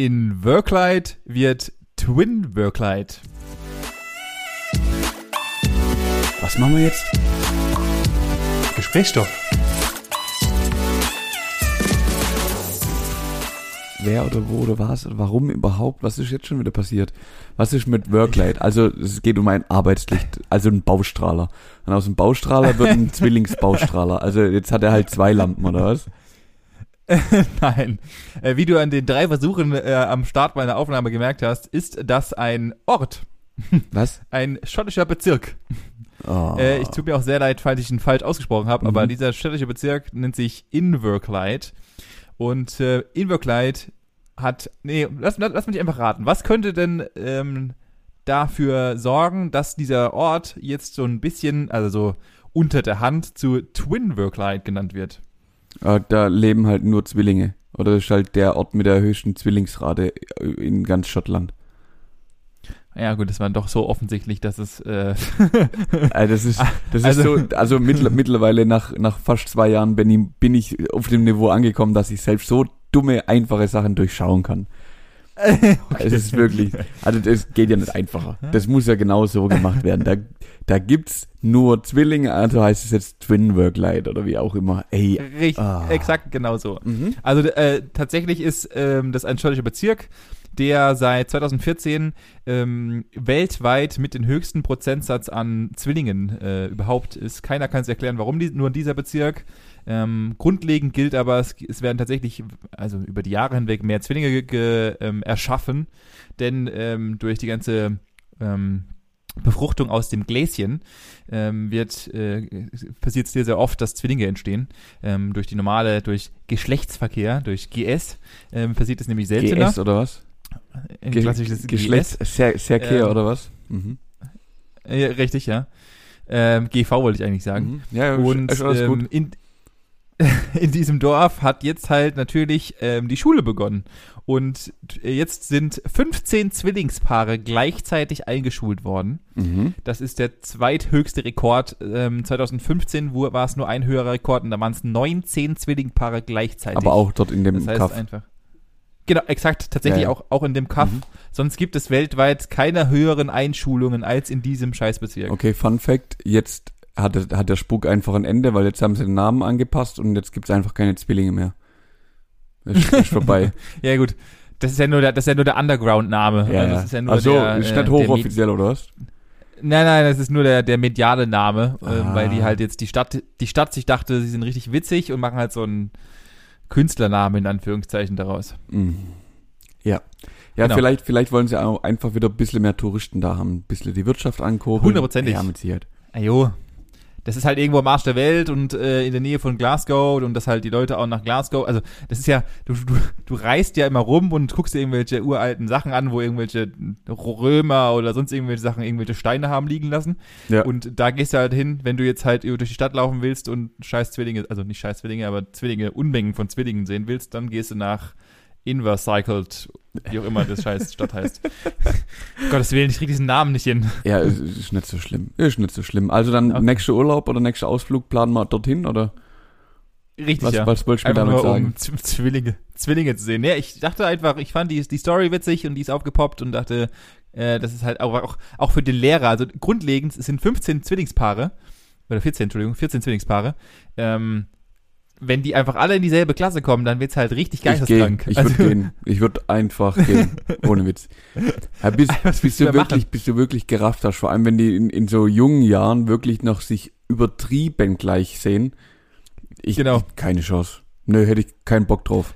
In Worklight wird Twin Worklight. Was machen wir jetzt? Gesprächsstoff. Wer oder wo oder was oder warum überhaupt? Was ist jetzt schon wieder passiert? Was ist mit Worklight? Also es geht um ein Arbeitslicht, also ein Baustrahler. Und aus dem Baustrahler wird ein Zwillingsbaustrahler. Also jetzt hat er halt zwei Lampen oder was? Nein. Äh, wie du an den drei Versuchen äh, am Start meiner Aufnahme gemerkt hast, ist das ein Ort. Was? Ein schottischer Bezirk. Oh. Äh, ich tut mir auch sehr leid, falls ich ihn falsch ausgesprochen habe, Mhm. aber dieser städtische Bezirk nennt sich Inverclyde. Und äh, Inverclyde hat, nee, lass, lass, lass mich einfach raten. Was könnte denn ähm, dafür sorgen, dass dieser Ort jetzt so ein bisschen, also so unter der Hand zu Twinverclyde genannt wird? Äh, da leben halt nur Zwillinge. Oder das ist halt der Ort mit der höchsten Zwillingsrate in ganz Schottland. Ja gut, das war doch so offensichtlich, dass es äh, Also das ist, das Also- ist so, also mittler, mittlerweile nach, nach fast zwei Jahren bin ich, bin ich auf dem Niveau angekommen, dass ich selbst so dumme, einfache Sachen durchschauen kann. Es ist wirklich, also das geht ja nicht einfacher. Das muss ja genau so gemacht werden. Da, da gibt's nur Zwillinge, also heißt es jetzt Twin Worklight oder wie auch immer. Ey, richtig, Ah. exakt genau so. mhm. Also äh, tatsächlich ist ähm, das ein schottischer Bezirk, der seit 2014 ähm, weltweit mit dem höchsten Prozentsatz an Zwillingen äh, überhaupt ist. Keiner kann es erklären, warum die, nur dieser Bezirk. Ähm, grundlegend gilt aber, es, es werden tatsächlich, also über die Jahre hinweg, mehr Zwillinge ge, ähm, erschaffen, denn ähm, durch die ganze ähm, Befruchtung aus dem Gläschen ähm, wird äh, passiert es sehr sehr oft, dass Zwillinge entstehen ähm, durch die normale durch Geschlechtsverkehr durch GS passiert es nämlich seltener. GS oder was? Ein Ge klassisches Geschlechts, Ser Serkehr Ähm, oder was? Mhm. Äh, richtig, ja. GV wollte ich eigentlich sagen. Mhm. Ja, ja, Und ähm, in, in diesem Dorf hat jetzt halt natürlich ähm, die Schule begonnen. Und äh, jetzt sind 15 Zwillingspaare gleichzeitig eingeschult worden. Mhm. Das ist der zweithöchste Rekord. Ähm, 2015 wo- war es nur ein höherer Rekord und da waren es 19 Zwillingpaare gleichzeitig. Aber auch dort in dem das heißt Kaff. einfach. Genau, exakt, tatsächlich Ja, ja. Auch, auch in dem Kaff. Mhm. Sonst gibt es weltweit keine höheren Einschulungen als in diesem Scheißbezirk. Okay, Fun Fact, jetzt hat, der- hat der Spuk einfach ein Ende, weil jetzt haben sie den Namen angepasst und jetzt gibt's einfach keine Zwillinge mehr. Ist, ist vorbei. Ja, gut. Das ist ja nur der, das ist ja nur der Underground-Name. ja, Also. Das ist ja nur Ach so, der, ist äh, nicht hochoffiziell, oder was? Nein, nein, das ist nur der, der mediale Name, Ah. ähm, weil die halt jetzt die Stadt, die Stadt sich dachte, sie sind richtig witzig und machen halt so einen Künstlernamen in Anführungszeichen daraus. Mhm. Ja. Ja, Genau. vielleicht, vielleicht wollen sie auch einfach wieder ein bisschen mehr Touristen da haben, ein bisschen die Wirtschaft ankurbeln. Hundertprozentig. Ja, mit Sicherheit. Ajo. Das ist halt irgendwo am Arsch der Welt und äh, in der Nähe von Glasgow und dass halt die Leute auch nach Glasgow, also das ist ja, du, du, du reist ja immer rum und guckst dir irgendwelche uralten Sachen an, wo irgendwelche Römer oder sonst irgendwelche Sachen irgendwelche Steine haben liegen lassen. Ja. Und da gehst du halt hin, wenn du jetzt halt durch die Stadt laufen willst und scheiß Zwillinge, also nicht scheiß Zwillinge, aber Zwillinge, Unmengen von Zwillingen sehen willst, dann gehst du nach Invercycled, wie auch immer das scheiß Stadt heißt. Gottes Willen, ich krieg diesen Namen nicht hin. Ja, ist, ist nicht so schlimm. Ist nicht so schlimm. Also dann Okay. nächster Urlaub oder nächster Ausflug planen wir dorthin, oder? Richtig, Was, ja. was wolltest du mir damit nur, sagen? um Z Zwillinge, Zwillinge zu sehen. Ja, ich dachte einfach, ich fand die, die Story witzig und die ist aufgepoppt und dachte, äh, das ist halt auch, auch, auch für den Lehrer, also grundlegend, es sind 15 Zwillingspaare, oder 14, Entschuldigung, 14 Zwillingspaare, ähm, wenn die einfach alle in dieselbe Klasse kommen, dann wird's halt richtig Ich gehe. geisteskrank. Ich Also- würde gehen. Ich würde einfach gehen. Ohne Witz. Ja, bis, bis du wirklich, machen? bis du wirklich gerafft hast, vor allem wenn die in, in so jungen Jahren wirklich noch sich übertrieben gleich sehen. Ich, Genau. keine Chance. Nö, hätte ich keinen Bock drauf.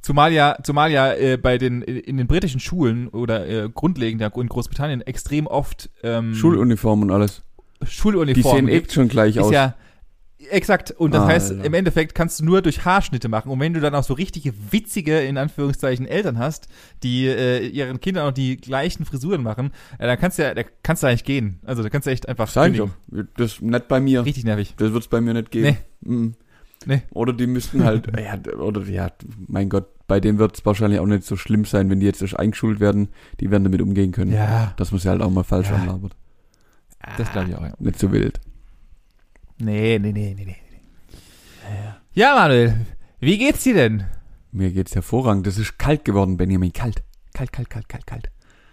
Zumal ja, zumal ja äh, bei den in den britischen Schulen oder äh, grundlegend in Großbritannien extrem oft ähm, Schuluniform und alles. Die Schuluniformen sehen eh gibt. schon gleich aus. ja exakt und das Alter. heißt im Endeffekt kannst du nur durch Haarschnitte machen und wenn du dann auch so richtige witzige in Anführungszeichen Eltern hast, die äh, ihren Kindern auch die gleichen Frisuren machen, äh, dann kannst du ja da kannst du eigentlich gehen. Also da kannst du echt einfach Sag ich doch. Das ist nicht bei mir. richtig nervig. Das wird's bei mir nicht geben. Mhm. Nee. Oder die müssten halt, ja, oder ja, mein Gott, bei denen wird's wahrscheinlich auch nicht so schlimm sein, wenn die jetzt erst eingeschult werden, die werden damit umgehen können. Ja, Dass man sie halt auch mal falsch Ja. anlabert. das glaube ich auch. Ja. Nicht so wild. Nee, nee, nee, nee, nee. Ja, Manuel, wie geht's dir denn? Mir geht's hervorragend. Das ist kalt geworden, Benjamin. Kalt. Kalt, kalt, kalt, kalt, kalt.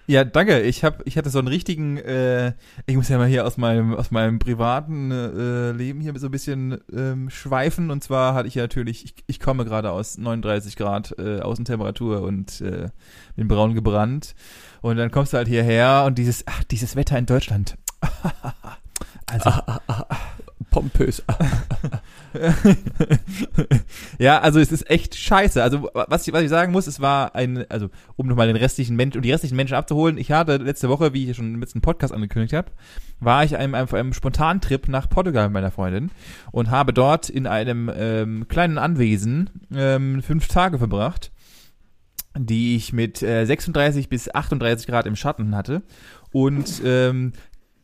Ja, danke. Ich hab, ich hatte so einen richtigen, äh, ich muss ja mal hier aus meinem, aus meinem privaten äh, Leben hier so ein bisschen ähm, schweifen. Und zwar hatte ich ja natürlich, ich, ich komme gerade aus 39 Grad äh, Außentemperatur und äh, bin braun gebrannt. Und dann kommst du halt hierher und dieses, ach, dieses Wetter in Deutschland. also, Pompös. ja, also es ist echt scheiße. Also was ich, was ich sagen muss, es war ein, also um nochmal den restlichen Menschen, um die restlichen Menschen abzuholen, ich hatte letzte Woche, wie ich schon im letzten Podcast angekündigt habe, war ich einem, einem, einem Spontantrip nach Portugal mit meiner Freundin und habe dort in einem ähm, kleinen Anwesen ähm, fünf Tage verbracht, die ich mit äh, 36 bis 38 Grad im Schatten hatte. Und ähm,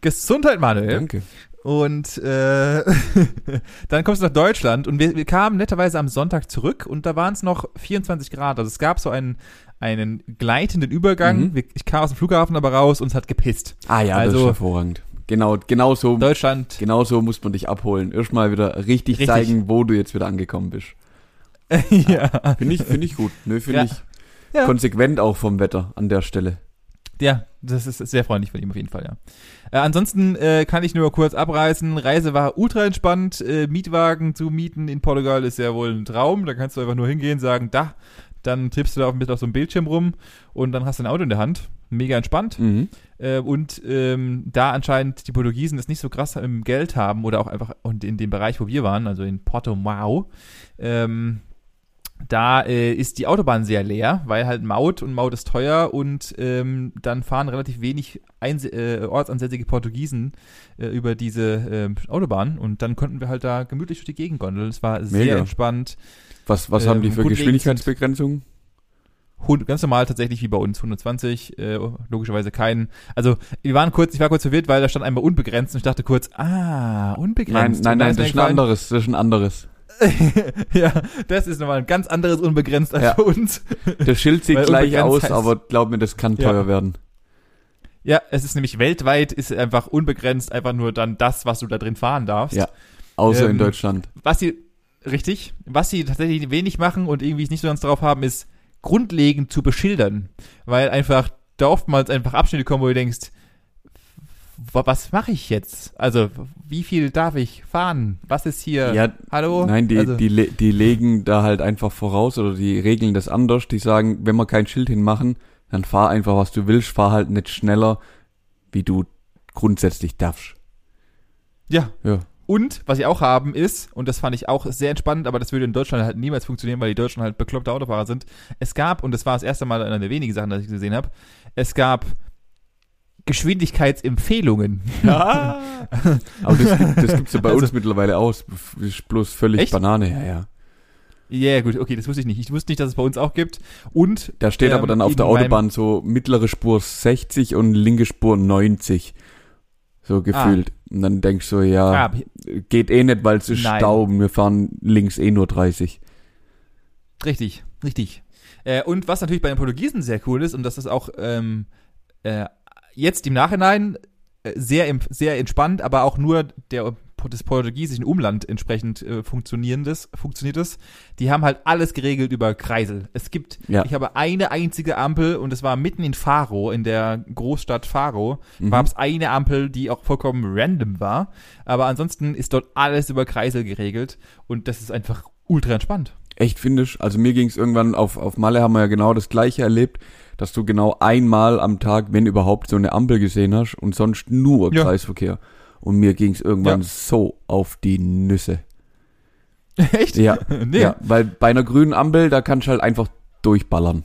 Gesundheit, Manuel. Danke. Und äh, dann kommst du nach Deutschland und wir, wir kamen netterweise am Sonntag zurück und da waren es noch 24 Grad. Also es gab so einen, einen gleitenden Übergang. Mhm. Ich kam aus dem Flughafen aber raus und es hat gepisst. Ah ja, das ist Also- hervorragend. Genau, genau so, Deutschland, genau so muss man dich abholen. Erstmal wieder richtig, Richtig. zeigen, wo du jetzt wieder angekommen bist. ja. Finde ich, finde ich gut. Nö, finde Ja. ich Ja. konsequent auch vom Wetter an der Stelle. Ja, das ist sehr freundlich von ihm auf jeden Fall, ja. Äh, ansonsten äh, kann ich nur kurz abreißen. Reise war ultra entspannt. Äh, Mietwagen zu mieten in Portugal ist ja wohl ein Traum. Da kannst du einfach nur hingehen, sagen, da, dann trippst du da auf, mit auf so einem Bildschirm rum und dann hast du ein Auto in der Hand. Mega entspannt. Mhm. Äh, und ähm, da anscheinend die Portugiesen das nicht so krass im Geld haben oder auch einfach und in dem Bereich, wo wir waren, also in Porto Mau, ähm, da äh, ist die Autobahn sehr leer, weil halt Maut und Maut ist teuer und ähm, dann fahren relativ wenig Einse äh, ortsansässige Portugiesen äh, über diese äh, Autobahn und dann konnten wir halt da gemütlich durch die Gegend gondeln. Es war sehr Mega. entspannt. Was, was haben die Ähm, für Geschwindigkeitsbegrenzungen? Ganz normal tatsächlich wie bei uns 120 äh, logischerweise keinen also wir waren kurz ich war kurz verwirrt weil da stand einmal unbegrenzt und ich dachte kurz ah Nein, unbegrenzt nein, nein, mir das ist ein anderes, das ist ein anderes. ja das ist nochmal ein ganz anderes unbegrenzt als Ja. bei uns Das Schild sieht gleich aus, heißt- aber glaub mir, das kann Ja. teuer werden. ja es ist nämlich weltweit ist einfach unbegrenzt einfach nur dann das was du da drin fahren darfst Ja. Außer in Ähm, Deutschland. was sie richtig was sie tatsächlich wenig machen und irgendwie es nicht so ganz drauf haben ist grundlegend zu beschildern weil einfach da oftmals einfach Abschnitte kommen wo du denkst was mache ich jetzt? Also wie viel darf ich fahren? Was ist hier? Ja, hallo? nein, die, also, die, die legen da halt einfach voraus oder die regeln das anders. Die sagen, wenn wir kein Schild hinmachen, dann fahr einfach, was du willst, fahr halt nicht schneller, wie du grundsätzlich darfst. ja. Ja. und was sie auch haben ist und das fand ich auch sehr entspannend aber das würde in Deutschland halt niemals funktionieren weil die Deutschen halt bekloppte Autofahrer sind. Es gab und das war das erste Mal einer der wenigen Sachen dass ich gesehen habe es gab Geschwindigkeitsempfehlungen Ja. Aber das, gibt- das gibt's ja bei Also- uns mittlerweile aus. Das ist bloß völlig Echt? Banane, ja, ja. Ja, gut, okay, das wusste ich nicht. Ich wusste nicht, dass es bei uns auch gibt. Und Da steht aber Ähm, dann auf der Autobahn so mittlere Spur 60 und linke Spur 90. So gefühlt. Und dann denkst du, ja, ah, geht eh nicht, weil es ist Nein. Stau und wir fahren links eh nur 30. richtig, richtig. Äh, und was natürlich bei den Portugiesen sehr cool ist, und das ist auch ähm, äh, jetzt im Nachhinein äh, sehr, sehr entspannt, aber auch nur der des portugiesischen Umland entsprechend äh, funktionierendes, funktioniert es. Die haben halt alles geregelt über Kreisel. Es gibt, Ja. ich habe eine einzige Ampel und es war mitten in Faro, in der Großstadt Faro, Mhm. gab es eine Ampel, die auch vollkommen random war. Aber ansonsten ist dort alles über Kreisel geregelt und das ist einfach ultra entspannt. Echt findisch. Also mir ging es irgendwann auf, auf Malle haben wir ja genau das gleiche erlebt, dass du genau einmal am Tag, wenn überhaupt, so eine Ampel gesehen hast und sonst nur Ja. Kreisverkehr. Und mir ging es irgendwann Ja. so auf die Nüsse. Echt? Ja, nee. ja, weil bei einer grünen Ampel, da kannst du halt einfach durchballern.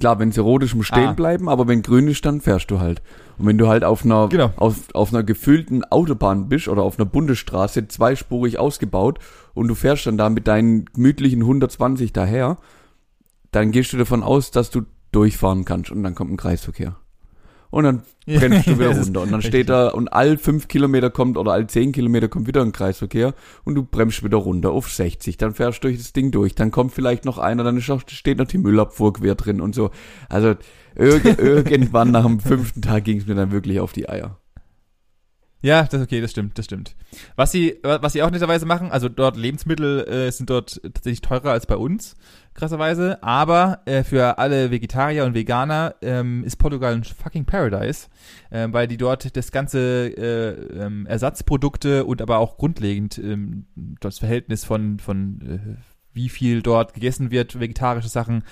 Klar, wenn sie rot ist, muss stehen Ah. bleiben, aber wenn grün ist, dann fährst du halt. Und wenn du halt auf einer, Genau. auf, auf einer gefüllten Autobahn bist oder auf einer Bundesstraße, zweispurig ausgebaut und du fährst dann da mit deinen gemütlichen 120 daher, dann gehst du davon aus, dass du durchfahren kannst und dann kommt ein Kreisverkehr. Und dann bremst du wieder runter. Und dann steht da, und all fünf Kilometer kommt oder all zehn Kilometer kommt wieder ein Kreisverkehr und du bremst wieder runter auf 60. Dann fährst du durch das Ding durch. Dann kommt vielleicht noch einer, dann ist noch, steht noch die Müllabfuhr quer drin und so. Also irg irgendwann nach dem fünften Tag ging es mir dann wirklich auf die Eier. Ja, das okay, das stimmt, das stimmt. Was sie, was sie auch netterweise machen, also dort Lebensmittel äh, sind dort tatsächlich teurer als bei uns, krasserweise. Aber äh, für alle Vegetarier und Veganer ähm, ist Portugal ein fucking Paradise, äh, weil die dort das ganze äh, ähm, Ersatzprodukte und aber auch grundlegend ähm, das Verhältnis von von äh, wie viel dort gegessen wird, vegetarische Sachen,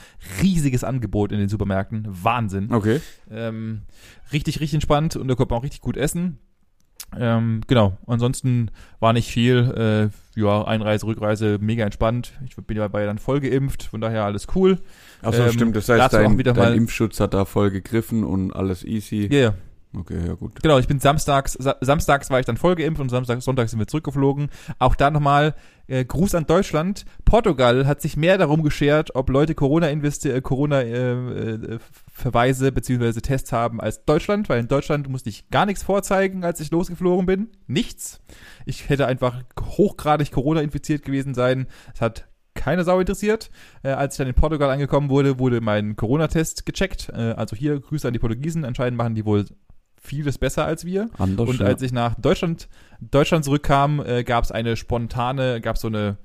riesiges Angebot in den Supermärkten, Wahnsinn. Okay. Ähm, richtig, richtig entspannt und da kommt man auch richtig gut essen. Ähm, genau, ansonsten war nicht viel. Äh, ja, Einreise, Rückreise, mega entspannt. Ich bin ja bei dann voll geimpft, von daher alles cool. Achso, Ähm, stimmt. Das heißt, dein, dein Impfschutz hat da voll gegriffen und alles easy. Ja, ja. Okay, ja gut. Genau, ich bin samstags, sa samstags war ich dann voll geimpft und samstags, sonntags sind wir zurückgeflogen. Auch da nochmal äh, Gruß an Deutschland. Portugal hat sich mehr darum geschert, ob Leute Corona investi äh, äh, äh, Verweise beziehungsweise Tests haben als Deutschland, weil in Deutschland musste ich gar nichts vorzeigen, als ich losgeflogen bin. Nichts. Ich hätte einfach hochgradig Corona infiziert gewesen sein. Es hat keine Sau interessiert. Äh, als ich dann in Portugal angekommen wurde, wurde mein Corona-Test gecheckt. Äh, also hier Grüße an die Portugiesen. Anscheinend machen die wohl vieles besser als wir. Anders. Und als ich nach Deutschland, Deutschland zurückkam, äh, gab es eine spontane, gab es so eine,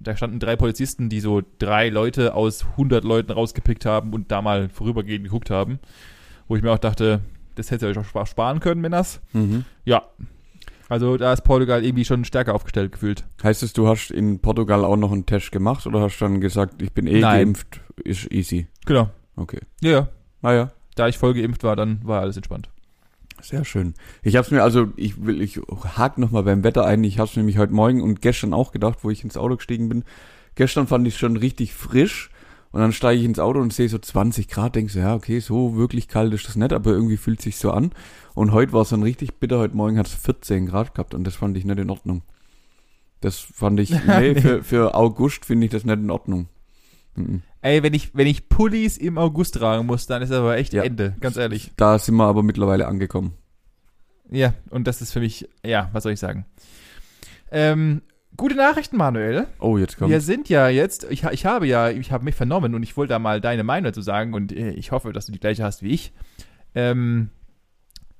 da standen drei Polizisten, die so drei Leute aus 100 Leuten rausgepickt haben und da mal vorübergehend geguckt haben. Wo ich mir auch dachte, das hättet ihr euch auch spa- sparen können, Männers. mhm. Ja. Also da ist Portugal irgendwie schon stärker aufgestellt gefühlt. Heißt es, du hast in Portugal auch noch einen Test gemacht oder hast dann gesagt, ich bin eh Nein. geimpft, ist easy? Genau. Okay. Ja, ja. Ah ja, Da ich voll geimpft war, dann war alles entspannt. Sehr schön. Ich hab's mir, also ich will, ich hake nochmal beim Wetter ein. Ich hab's nämlich heute Morgen und gestern auch gedacht, wo ich ins Auto gestiegen bin. Gestern fand ich schon richtig frisch und dann steige ich ins Auto und sehe so 20 Grad, denk so, ja, okay, so wirklich kalt ist das nicht, aber irgendwie fühlt sich so an. Und heute war es dann richtig bitter, heute Morgen hat es 14 Grad gehabt und das fand ich nicht in Ordnung. Das fand ich, nee, Nee. Für, für August finde ich das nicht in Ordnung. Mhm. Ey, wenn ich, wenn ich Pullis im August tragen muss, dann ist aber echt Ja. Ende, ganz ehrlich. Da sind wir aber mittlerweile angekommen. Ja, und das ist für mich, ja, was soll ich sagen? Ähm, gute Nachrichten, Manuel. Oh, jetzt kommt. Wir sind ja jetzt, ich, ich habe ja, ich habe mich vernommen und ich wollte da mal deine Meinung dazu sagen und äh, ich hoffe, dass du die gleiche hast wie ich. Ähm,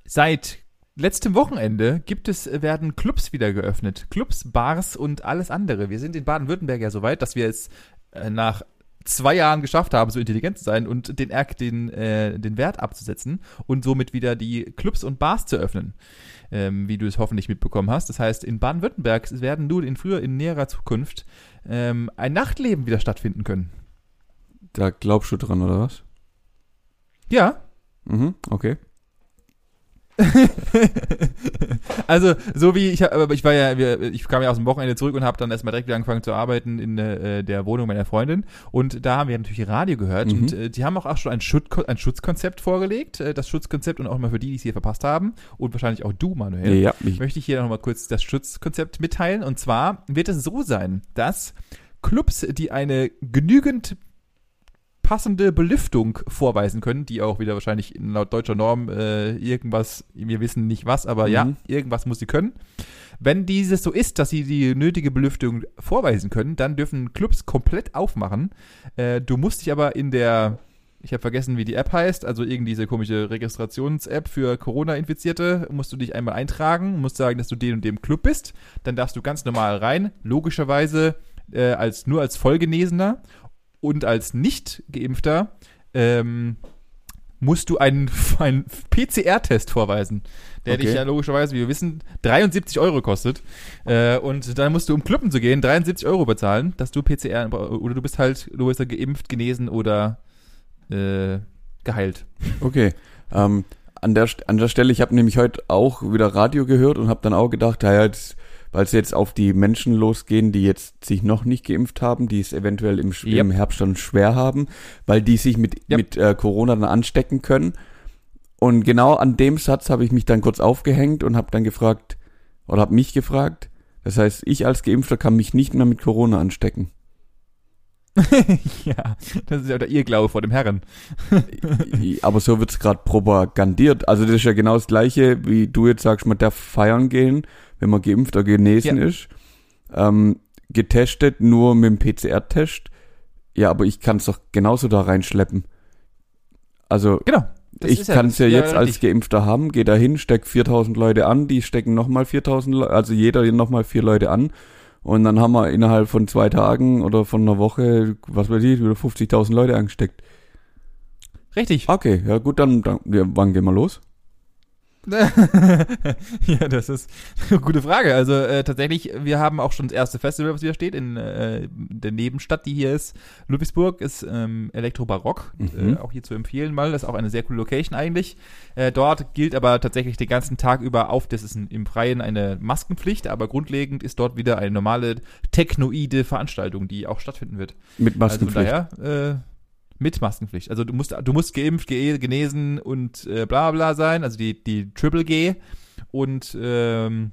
seit letztem Wochenende gibt es, äh, werden Clubs wieder geöffnet. Clubs, Bars und alles andere. Wir sind in Baden-Württemberg ja so weit, dass wir es äh, nach zwei Jahren geschafft haben, so intelligent zu sein und den, Erk- den, äh, den Wert abzusetzen und somit wieder die Clubs und Bars zu öffnen, ähm, wie du es hoffentlich mitbekommen hast. Das heißt, in Baden-Württemberg werden nur in früher, in näherer Zukunft ähm, ein Nachtleben wieder stattfinden können. Da glaubst du dran, oder was? Ja, Mhm, okay. also so wie ich, aber ich war ja, ich kam ja aus dem Wochenende zurück und habe dann erstmal direkt wieder angefangen zu arbeiten in äh, der Wohnung meiner Freundin und da haben wir natürlich Radio gehört Mhm. und äh, die haben auch, auch schon ein, Schutz, ein Schutzkonzept vorgelegt, äh, das Schutzkonzept und auch mal für die, die es hier verpasst haben und wahrscheinlich auch du, Manuel. Ja, ich, möchte ich hier noch mal kurz das Schutzkonzept mitteilen. Und zwar wird es so sein, dass Clubs, die eine genügend passende Belüftung vorweisen können, die auch wieder wahrscheinlich laut deutscher Norm äh, irgendwas, wir wissen nicht was, aber ja, Mhm. irgendwas muss sie können. Wenn dieses so ist, dass sie die nötige Belüftung vorweisen können, dann dürfen Clubs komplett aufmachen. Äh, du musst dich aber in der, ich habe vergessen, wie die App heißt, also irgendwie diese komische Registrations-App für Corona-Infizierte, musst du dich einmal eintragen, musst sagen, dass du den und dem Club bist. Dann darfst du ganz normal rein, logischerweise äh, als nur als Vollgenesener und als nicht geimpfter ähm, musst du einen, einen PCR-Test vorweisen, der Okay. dich ja logischerweise, wie wir wissen, 73 Euro kostet. Äh, und dann musst du, um Clubben zu gehen, 73 Euro bezahlen, dass du PCR, oder du bist halt, du bist ja geimpft, genesen oder äh, geheilt. okay. Ähm, an, der, an der Stelle, ich habe nämlich heute auch wieder Radio gehört und habe dann auch gedacht, ja, jetzt, weil es jetzt auf die Menschen losgehen, die jetzt sich noch nicht geimpft haben, die es eventuell im, Yep. im Herbst dann schwer haben, weil die sich mit, Yep. mit äh, Corona dann anstecken können. Und genau an dem Satz habe ich mich dann kurz aufgehängt und habe dann gefragt, oder habe mich gefragt, das heißt, ich als Geimpfter kann mich nicht mehr mit Corona anstecken. ja, das ist ja der Irrglaube vor dem Herren. Aber so wird's gerade propagandiert. Also das ist ja genau das gleiche, wie du jetzt sagst, man darf feiern gehen, wenn man geimpft oder genesen Ja. ist. Ähm, getestet nur mit dem PCR-Test. Ja, aber ich kann es doch genauso da reinschleppen. Also, Genau. Ich ja- kann es ja ist jetzt als richtig. Geimpfter haben, geh da hin, steck 4000 Leute an, die stecken nochmal 4000 Leute, also jeder nochmal vier Leute an. Und dann haben wir innerhalb von zwei Tagen oder von einer Woche, was weiß ich, wieder 50.000 Leute angesteckt. Richtig. Okay, ja gut, dann, dann ja, wann gehen wir los? ja, das ist eine gute Frage. Also äh, tatsächlich, wir haben auch schon das erste Festival, was wieder steht, in äh, der Nebenstadt, die hier ist. Ludwigsburg ist ähm, Elektrobarock, Mhm. äh, auch hier zu empfehlen mal. Das ist auch eine sehr coole Location eigentlich. Äh, dort gilt aber tatsächlich den ganzen Tag über auf, das ist ein, im Freien eine Maskenpflicht, aber grundlegend ist dort wieder eine normale technoide Veranstaltung, die auch stattfinden wird. Mit Also von Maskenpflicht. daher, äh, mit Maskenpflicht. Also du musst, du musst geimpft, ge genesen und äh, bla bla sein, also die, die Triple G und ähm,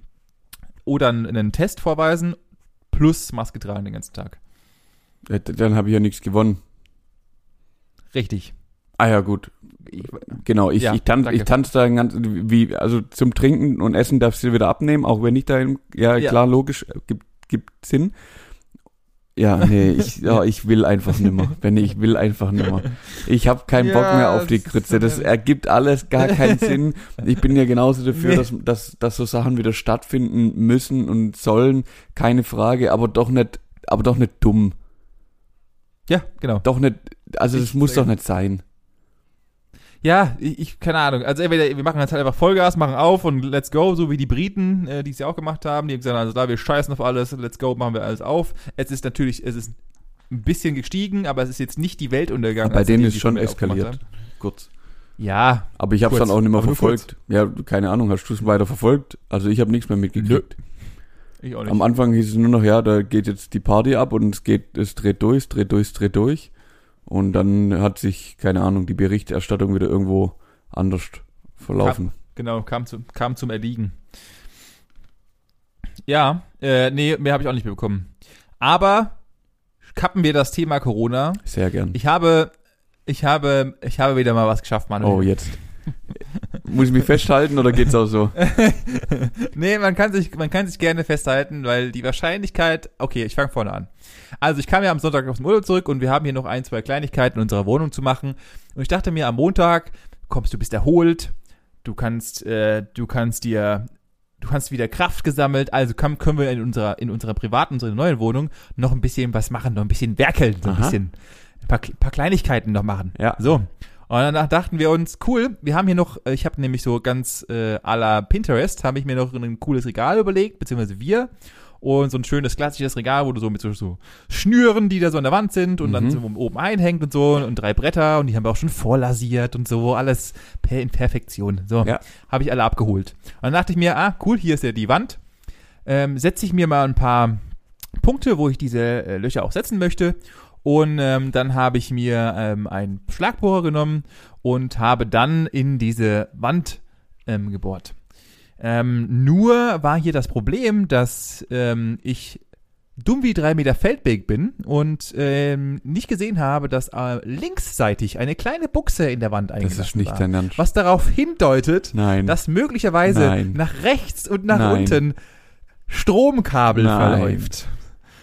oder einen, Test vorweisen plus Maske tragen den ganzen Tag. Ja, dann habe ich ja nichts gewonnen. Richtig. Ah ja, gut. Ich, Genau, ich, Ja, ich, danke. ich tanze da ganz, wie, also zum Trinken und Essen darfst du wieder abnehmen, auch wenn ich da, ja, Ja. klar, logisch, äh, gibt, gibt Sinn. Ja, nee, ich, ja, ich will einfach nimmer. Wenn ich will einfach nimmer. Ich habe keinen Bock Ja, mehr auf die Grütze. Das ergibt alles gar keinen Sinn. Ich bin ja genauso dafür, Nee. dass, dass, dass so Sachen wieder stattfinden müssen und sollen. Keine Frage, aber doch nicht, aber doch nicht dumm. ja, genau. Doch nicht, also Ich das muss doch nicht sein. Ja, ich, ich keine Ahnung. Also entweder wir machen jetzt halt einfach Vollgas, machen auf und let's go, so wie die Briten, äh, die es ja auch gemacht haben. Die haben gesagt, also da wir scheißen auf alles, let's go, machen wir alles auf. Es ist natürlich, es ist ein bisschen gestiegen, aber es ist jetzt nicht die Weltuntergang. Bei als denen die, ist die schon eskaliert. Kurz. Ja, Aber ich habe es dann auch nicht mehr verfolgt. Ja, keine Ahnung, hast du es weiter verfolgt? Also ich habe nichts mehr mitgekriegt. ich auch nicht. Am Anfang hieß es nur noch, ja, da geht jetzt die Party ab und es geht, es dreht durch, es dreht durch, es dreht durch. Und dann hat sich, keine Ahnung, die Berichterstattung wieder irgendwo anders verlaufen. Genau, kam, zu, kam zum Erliegen. Ja, äh, nee, mehr habe ich auch nicht mehr bekommen. Aber kappen wir das Thema Corona. Sehr gern. Ich habe, ich habe, ich habe wieder mal was geschafft, Manuel. oh, jetzt. Muss ich mich festhalten oder geht's auch so? nee, man kann sich, man kann sich gerne festhalten, weil die Wahrscheinlichkeit, okay, ich fange vorne an. Also ich kam ja am Sonntag aus dem Urlaub zurück und wir haben hier noch ein, zwei Kleinigkeiten in unserer Wohnung zu machen. Und ich dachte mir, am Montag kommst du, bist erholt, du kannst, äh, du kannst dir, du kannst wieder Kraft gesammelt, also kann, können wir in unserer, in unserer privaten, unserer neuen Wohnung noch ein bisschen was machen, noch ein bisschen werkeln, so ein Aha. bisschen, ein paar, paar Kleinigkeiten noch machen. Ja. So. Und danach dachten wir uns, cool, wir haben hier noch, äh, ich habe nämlich so ganz äh, à la Pinterest, habe ich mir noch ein cooles Regal überlegt, beziehungsweise wir. Und so ein schönes klassisches Regal, wo du so mit so, so Schnüren, die da so an der Wand sind und dann Mhm. so oben einhängt und so und drei Bretter und die haben wir auch schon vorlasiert und so, alles per in Perfektion. So, Ja. habe ich alle abgeholt. Und dann dachte ich mir, ah, cool, hier ist ja die Wand. Ähm, setze ich mir mal ein paar Punkte, wo ich diese äh, Löcher auch setzen möchte. Und ähm, dann habe ich mir ähm, einen Schlagbohrer genommen und habe dann in diese Wand ähm, gebohrt. Ähm, nur war hier das Problem, dass ähm, ich dumm wie drei Meter Feldweg bin und ähm, nicht gesehen habe, dass äh, linksseitig eine kleine Buchse in der Wand Das eingelassen ist nicht war. dein Ernst. Was darauf hindeutet, Nein. dass möglicherweise Nein. nach rechts und nach Nein. unten Stromkabel verläuft.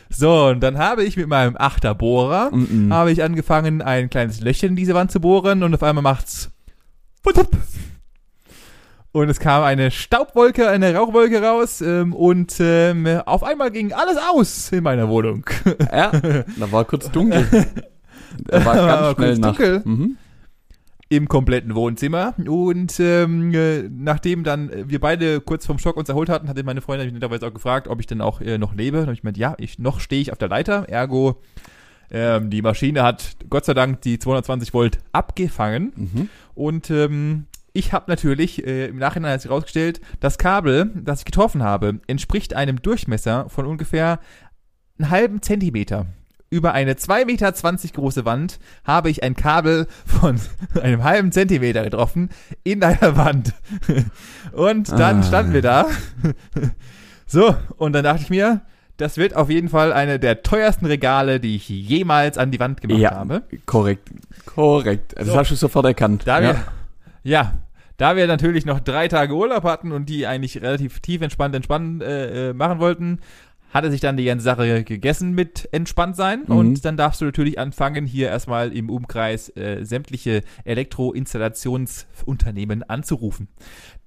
So, und dann habe ich mit meinem Achterbohrer Mm -mm. habe ich angefangen, ein kleines Löchchen in diese Wand zu bohren und auf einmal macht's. Und es kam eine Staubwolke, eine Rauchwolke raus ähm, und ähm, auf einmal ging alles aus in meiner Wohnung. Ja, da war kurz dunkel. Da war War ganz schnell kurz Nacht. dunkel. Mhm. im kompletten Wohnzimmer. Und ähm, äh, nachdem dann wir beide kurz vom Schock uns erholt hatten, hatte meine Freundin mich netterweise auch gefragt, ob ich denn auch äh, noch lebe. Und ich meinte, ja, ich noch stehe ich auf der Leiter. Ergo, ähm, die Maschine hat Gott sei Dank die 220 Volt abgefangen. Mhm. Und ähm, ich habe natürlich äh, im Nachhinein hat sich herausgestellt, das Kabel, das ich getroffen habe, entspricht einem Durchmesser von ungefähr einen halben Zentimeter. Über eine 2,20 Meter große Wand habe ich ein Kabel von einem halben Zentimeter getroffen in einer Wand. Und dann Ah. standen wir da. So, und dann dachte ich mir, das wird auf jeden Fall eine der teuersten Regale, die ich jemals an die Wand gemacht Ja, habe. korrekt. Korrekt. Das So. hast du sofort erkannt. Da ja. Ja. da wir natürlich noch drei Tage Urlaub hatten und die eigentlich relativ tief entspannt entspannen äh, äh, machen wollten, hat er sich dann die ganze Sache gegessen mit entspannt sein Mhm. und dann darfst du natürlich anfangen, hier erstmal im Umkreis äh, sämtliche Elektroinstallationsunternehmen anzurufen.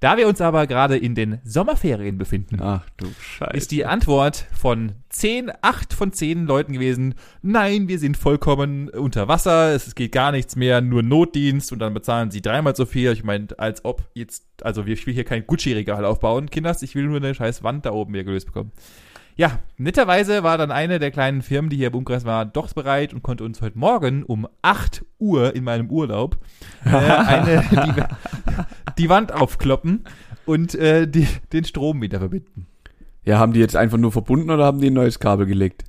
Da wir uns aber gerade in den Sommerferien befinden, Ach du Scheiße. ist die Antwort von 10, 8 von 10 Leuten gewesen, nein, wir sind vollkommen unter Wasser, es geht gar nichts mehr, nur Notdienst und dann bezahlen sie dreimal so viel. Ich meine, als ob jetzt, also ich will hier kein Gucci-Regal aufbauen, Kinders, ich will nur eine scheiß Wand da oben hier gelöst bekommen. Ja, netterweise war dann eine der kleinen Firmen, die hier im Umkreis war, doch bereit und konnte uns heute Morgen um 8 Uhr in meinem Urlaub äh, eine, die, die Wand aufkloppen und äh, die, den Strom wieder verbinden. Ja, haben die jetzt einfach nur verbunden oder haben die ein neues Kabel gelegt?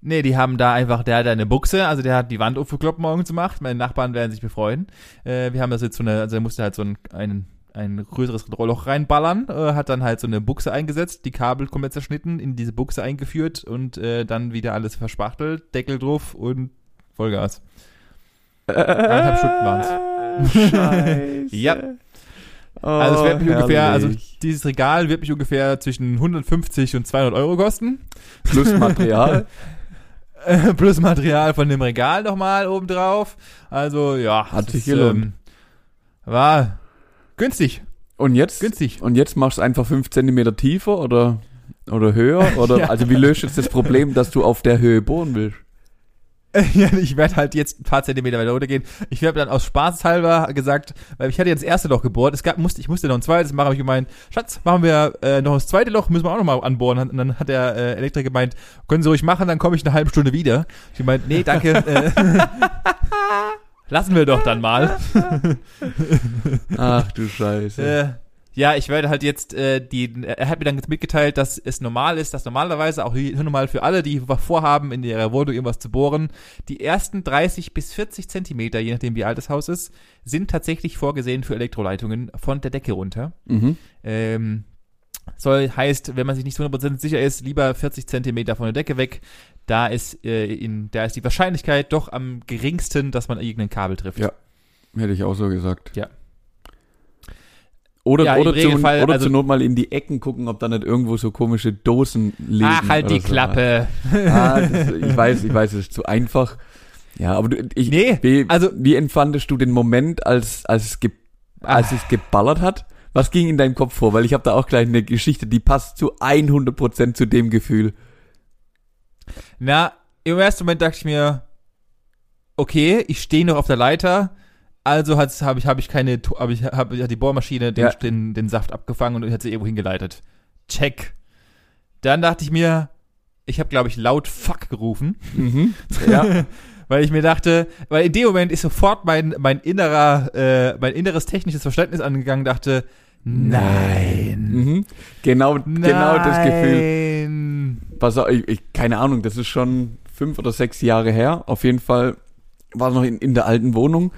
Nee, die haben da einfach, der hat eine Buchse, also der hat die Wand aufgekloppt morgens gemacht. Meine Nachbarn werden sich befreuen. Äh, wir haben das jetzt so eine, also er musste halt so ein, ein, ein größeres Loch reinballern, äh, hat dann halt so eine Buchse eingesetzt, die Kabel komplett zerschnitten, in diese Buchse eingeführt und äh, dann wieder alles verspachtelt, Deckel drauf und Vollgas. Anderthalb Stunden waren's. Scheiße. Ja. Oh, Also es wird mich ungefähr, also dieses Regal wird mich ungefähr zwischen 150 und 200 Euro kosten. Plus Material. Äh, plus Material von dem Regal nochmal obendrauf. Also ja, Hat sich gelohnt. ähm, war günstig, Und jetzt? günstig. Und jetzt machst du einfach fünf Zentimeter tiefer oder, oder höher? Oder, Ja. also wie löst du jetzt das Problem, dass du auf der Höhe bohren willst? ja, ich werde halt jetzt ein paar Zentimeter weiter runtergehen. Ich habe dann aus Spaßhalber gesagt, weil ich hatte jetzt das erste Loch gebohrt. Es gab, musste, ich musste noch ein zweites machen. Habe ich gemeint, Schatz, machen wir äh, noch das zweite Loch, müssen wir auch noch mal anbohren. Und dann hat der äh, Elektriker gemeint, können Sie ruhig machen, dann komme ich eine halbe Stunde wieder. Ich gemeint, nee, danke. äh, lassen wir doch dann mal. Ach du Scheiße. Äh, ja, ich werde halt jetzt äh, die. Er hat mir dann mitgeteilt, dass es normal ist, dass normalerweise auch hier normal für alle, die vorhaben, in ihrer Wohnung irgendwas zu bohren, die ersten 30 bis 40 Zentimeter, je nachdem wie alt das Haus ist, sind tatsächlich vorgesehen für Elektroleitungen von der Decke runter. Mhm. Ähm, soll heißt, wenn man sich nicht zu 100% sicher ist, lieber 40 Zentimeter von der Decke weg. Da ist äh, in, da ist die Wahrscheinlichkeit doch am geringsten, dass man irgendein Kabel trifft. Ja. Hätte ich auch so gesagt. Ja. Oder, Ja, oder, zu, oder also- zur Not mal in die Ecken gucken, ob da nicht irgendwo so komische Dosen liegen. Ach, halt die so. Klappe. Ah, das, ich weiß, ich weiß, es ist zu einfach. Ja, aber du, ich, Nee, wie, also- wie empfandest du den Moment, als, als, es, ge, als es geballert hat? Was ging in deinem Kopf vor? Weil ich habe da auch gleich eine Geschichte, die passt zu 100% zu dem Gefühl. Na, im ersten Moment dachte ich mir, okay, ich stehe noch auf der Leiter, also habe ich, hab ich keine, habe ich, hab, hat die Bohrmaschine den, Ja. den, den Saft abgefangen und hat sie irgendwo hingeleitet. Check. Dann dachte ich mir, ich habe, glaube ich, laut Fuck gerufen, Mhm. Ja. weil ich mir dachte, weil in dem Moment ist sofort mein, mein innerer, äh, mein inneres technisches Verständnis angegangen, dachte, nein. mhm. Genau, genau das Gefühl. Pass auf, ich, ich, keine Ahnung, das ist schon fünf oder sechs Jahre her. Auf jeden Fall war es noch in, in der alten Wohnung.